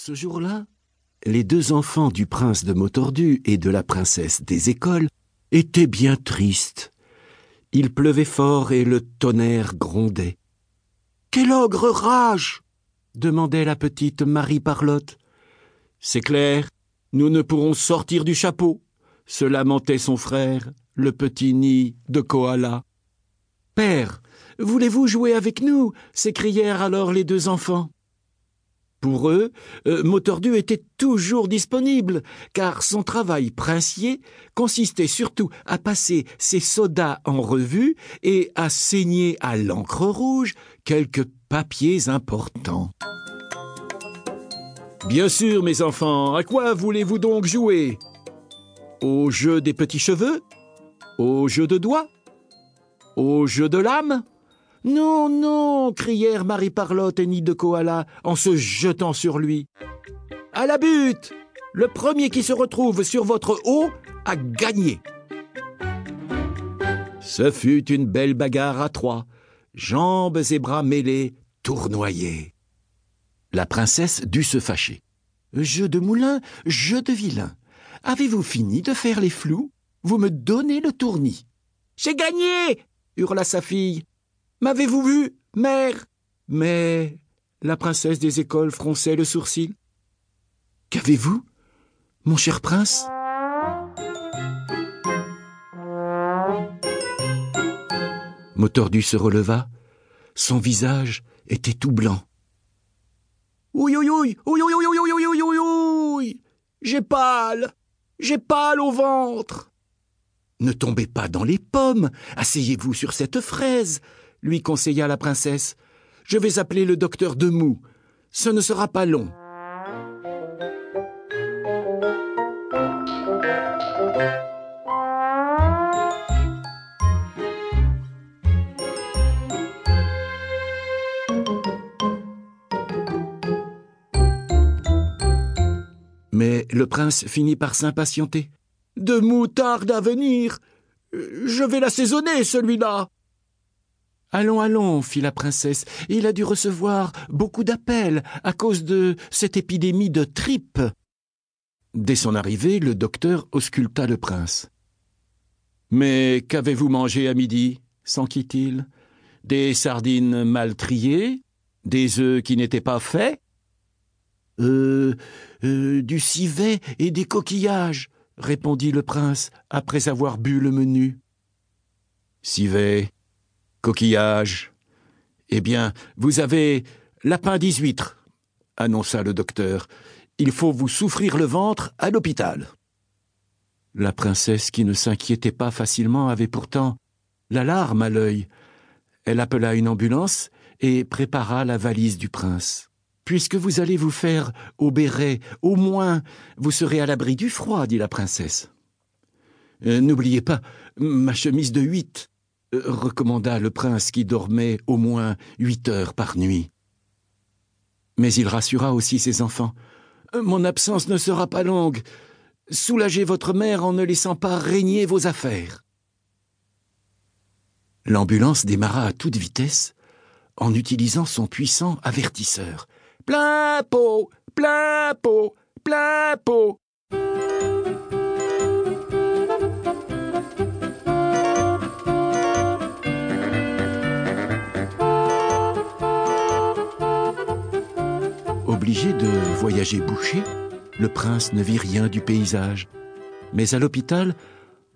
Ce jour-là, les deux enfants du prince de Motordu et de la princesse des écoles étaient bien tristes. Il pleuvait fort et le tonnerre grondait. Quel ogre rage demandait la petite Marie Parlotte. C'est clair, nous ne pourrons sortir du chapeau, se lamentait son frère, le petit nid de koala. Père, voulez-vous jouer avec nous? s'écrièrent alors les deux enfants. Pour eux, euh, Motordu était toujours disponible, car son travail princier consistait surtout à passer ses sodas en revue et à saigner à l'encre rouge quelques papiers importants. Bien sûr, mes enfants, à quoi voulez-vous donc jouer? Au jeu des petits cheveux? Au jeu de doigts? Au jeu de l'âme non, non crièrent Marie Parlotte et Nid de Koala en se jetant sur lui. À la butte Le premier qui se retrouve sur votre haut a gagné. Ce fut une belle bagarre à trois, jambes et bras mêlés, tournoyés. La princesse dut se fâcher. Jeu de moulin, jeu de vilain. Avez-vous fini de faire les flous? Vous me donnez le tournis. J'ai gagné hurla sa fille. M'avez-vous vu, mère? Mais la princesse des écoles fronçait le sourcil. Qu'avez-vous, mon cher prince? Motordu se releva. Son visage était tout blanc. Ouï, ouï, ouï, ouï, ouï, ouï, ouï, ouï, ouï, ouï, J'ai pâle, j'ai pâle au ventre. Ne tombez pas dans les pommes, asseyez-vous sur cette fraise, lui conseilla la princesse. Je vais appeler le docteur Demou. Ce ne sera pas long. Mais le prince finit par s'impatienter. De moutarde à venir. Je vais l'assaisonner, celui-là. Allons, allons, fit la princesse. Il a dû recevoir beaucoup d'appels à cause de cette épidémie de tripe. Dès son arrivée, le docteur ausculta le prince. Mais qu'avez-vous mangé à midi? s'enquit-il. Des sardines mal triées? Des œufs qui n'étaient pas faits? Euh, euh, du civet et des coquillages, répondit le prince après avoir bu le menu. Civet, coquillages. Eh bien, vous avez lapin huîtres, annonça le docteur. Il faut vous souffrir le ventre à l'hôpital. La princesse, qui ne s'inquiétait pas facilement, avait pourtant la larme à l'œil. Elle appela une ambulance et prépara la valise du prince. Puisque vous allez vous faire obérer, au moins vous serez à l'abri du froid, dit la princesse. Euh, n'oubliez pas ma chemise de huit, recommanda le prince qui dormait au moins huit heures par nuit. Mais il rassura aussi ses enfants. Mon absence ne sera pas longue. Soulagez votre mère en ne laissant pas régner vos affaires. L'ambulance démarra à toute vitesse en utilisant son puissant avertisseur plein pot, plein pot, plein pot. Obligé de voyager bouché, le prince ne vit rien du paysage. Mais à l'hôpital,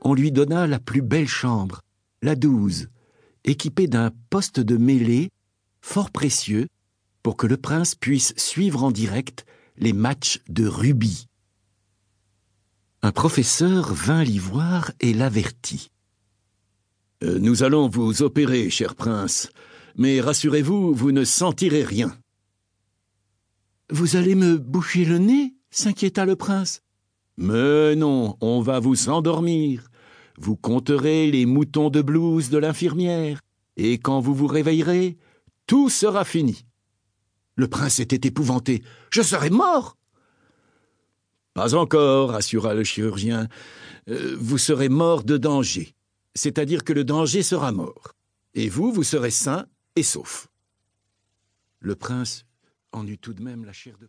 on lui donna la plus belle chambre, la douze, équipée d'un poste de mêlée fort précieux pour que le prince puisse suivre en direct les matchs de rugby. Un professeur vint l'y voir et l'avertit. Euh, nous allons vous opérer, cher prince, mais rassurez-vous, vous ne sentirez rien. Vous allez me boucher le nez s'inquiéta le prince. Mais non, on va vous endormir. Vous compterez les moutons de blouse de l'infirmière, et quand vous vous réveillerez, tout sera fini. Le prince était épouvanté. Je serais mort. Pas encore, assura le chirurgien. Euh, vous serez mort de danger. C'est-à-dire que le danger sera mort. Et vous, vous serez sain et sauf. Le prince en eut tout de même la chair de